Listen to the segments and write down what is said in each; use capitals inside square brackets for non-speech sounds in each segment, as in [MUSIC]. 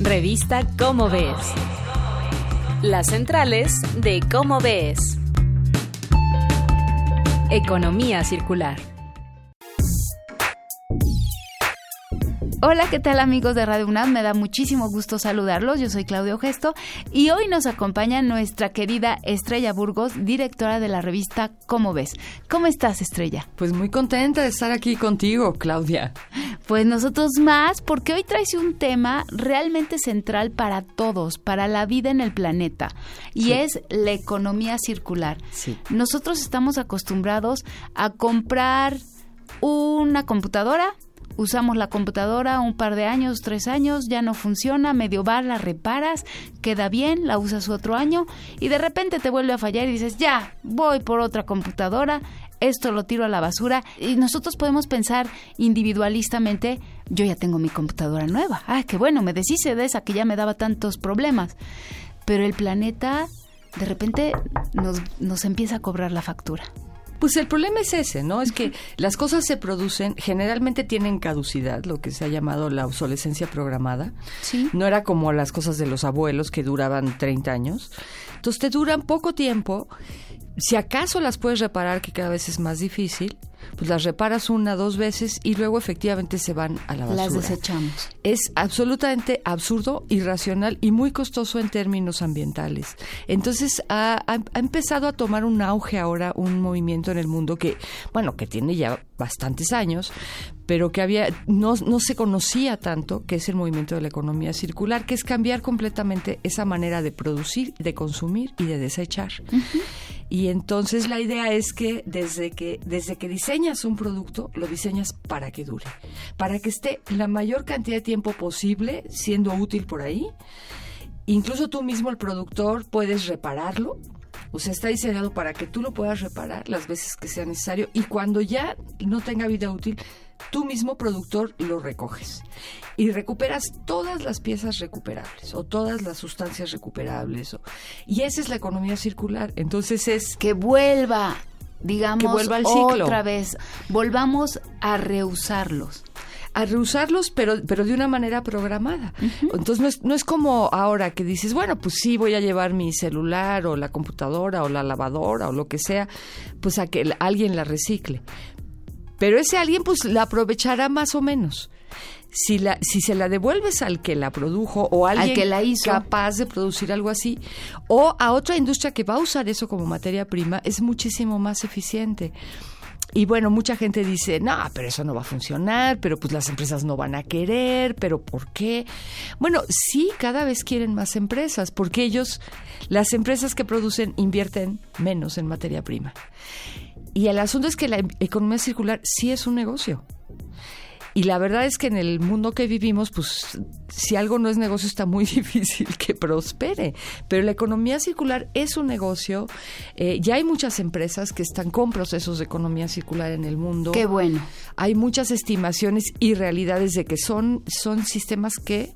Revista Cómo Ves. Las centrales de Cómo Ves. Economía circular. Hola, ¿qué tal amigos de Radio UNAM? Me da muchísimo gusto saludarlos. Yo soy Claudio Gesto y hoy nos acompaña nuestra querida Estrella Burgos, directora de la revista Cómo ves. ¿Cómo estás, Estrella? Pues muy contenta de estar aquí contigo, Claudia. Pues nosotros más, porque hoy traes un tema realmente central para todos, para la vida en el planeta, y es la economía circular. Sí. Nosotros estamos acostumbrados a comprar una computadora, usamos la computadora un par de años, tres años, ya no funciona, medio va, la reparas, queda bien, la usas otro año y de repente te vuelve a fallar y dices, ya, voy por otra computadora, esto lo tiro a la basura. Y nosotros podemos pensar individualistamente, yo ya tengo mi computadora nueva, ah, qué bueno, me deshice de esa que ya me daba tantos problemas, pero el planeta de repente nos, nos empieza a cobrar la factura. Pues el problema es ese, ¿no? Es que las cosas se producen, generalmente tienen caducidad, lo que se ha llamado la obsolescencia programada. Sí. No era como las cosas de los abuelos que duraban 30 años. Entonces te duran poco tiempo. Si acaso las puedes reparar, que cada vez es más difícil, pues las reparas una, dos veces y luego efectivamente se van a la basura. Las desechamos. Es absolutamente absurdo, irracional y muy costoso en términos ambientales. Entonces ha, ha- ha empezado a tomar un auge ahora un movimiento en el mundo que, bueno, que tiene ya bastantes años, pero que había no, no se conocía tanto, que es el movimiento de la economía circular, que es cambiar completamente esa manera de producir, de consumir y de desechar. Y entonces la idea es que desde que desde que diseñas un producto, lo diseñas para que dure, para que esté la mayor cantidad de tiempo posible siendo útil por ahí. Incluso tú mismo, el productor, puedes repararlo. O sea, está diseñado para que tú lo puedas reparar las veces que sea necesario y cuando ya no tenga vida útil, tú mismo productor lo recoges y recuperas todas las piezas recuperables o todas las sustancias recuperables. o- y esa es la economía circular. Entonces es que vuelva, digamos, Que vuelva al ciclo. otra vez, volvamos a reusarlos. a reusarlos, pero, pero de una manera programada. Entonces no es, no es como ahora que dices, bueno, pues sí, voy a llevar mi celular o la computadora o la lavadora o lo que sea, pues a que alguien la recicle. Pero ese alguien pues la aprovechará más o menos. Si, la, si se la devuelves al que la produjo o a Al alguien que la hizo. capaz de producir algo así, o a otra industria que va a usar eso como materia prima, es muchísimo más eficiente. Y bueno, mucha gente dice, no, pero eso no va a funcionar, pero pues las empresas no van a querer, pero ¿por qué? Bueno, sí, cada vez quieren más empresas, porque ellos, las empresas que producen, invierten menos en materia prima. Y el asunto es que la economía circular sí es un negocio. Y la verdad es que en el mundo que vivimos, pues si algo no es negocio está muy [LAUGHS] difícil que prospere. Pero la economía circular es un negocio. Eh, ya hay muchas empresas que están con procesos de economía circular en el mundo. Qué bueno. Hay muchas estimaciones y realidades de que son, son sistemas que,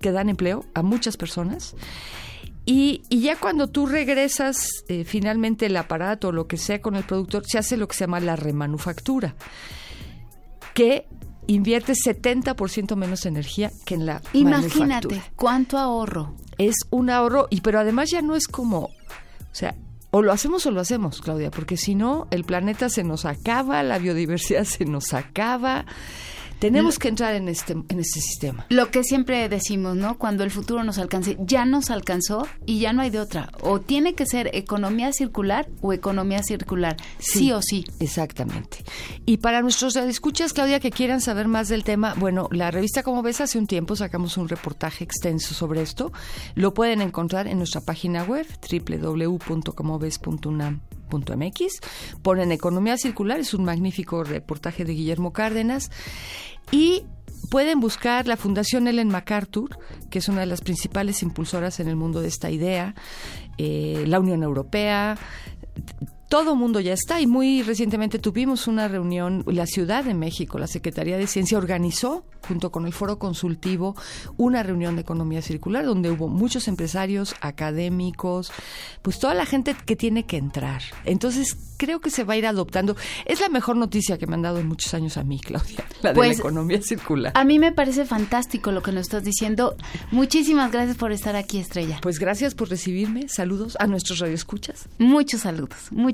que dan empleo a muchas personas. Y, y ya cuando tú regresas eh, finalmente el aparato o lo que sea con el productor, se hace lo que se llama la remanufactura, que invierte 70% menos energía que en la Imagínate manufactura. cuánto ahorro. Es un ahorro, y pero además ya no es como, o sea, o lo hacemos o lo hacemos, Claudia, porque si no, el planeta se nos acaba, la biodiversidad [LAUGHS] se nos acaba. Tenemos que entrar en este, en este sistema. Lo que siempre decimos, ¿no? Cuando el futuro nos alcance, ya nos alcanzó y ya no hay de otra. O tiene que ser economía circular o economía circular, sí, o sí. Exactamente. Y para nuestros escuchas, Claudia, que quieran saber más del tema, bueno, la revista Como ves, hace un tiempo sacamos un reportaje extenso sobre esto. Lo pueden encontrar en nuestra página web, www.comoves.unam.mx. Ponen Economía Circular, es un magnífico reportaje de Guillermo Cárdenas. Y pueden buscar la Fundación Ellen MacArthur, que es una de las principales impulsoras en el mundo de esta idea, eh, la Unión Europea, todo mundo ya está y muy recientemente tuvimos una reunión, la Ciudad de México, la Secretaría de Ciencia organizó junto con el Foro Consultivo una reunión de economía circular donde hubo muchos empresarios, académicos, pues toda la gente que tiene que entrar. Entonces creo que se va a ir adoptando. Es la mejor noticia que me han dado en muchos años a mí, Claudia, la de la Pues, economía circular. A mí me parece fantástico lo que nos estás diciendo. Muchísimas gracias por estar aquí, Estrella. Pues gracias por recibirme. Saludos a nuestros radioescuchas. Muchos saludos.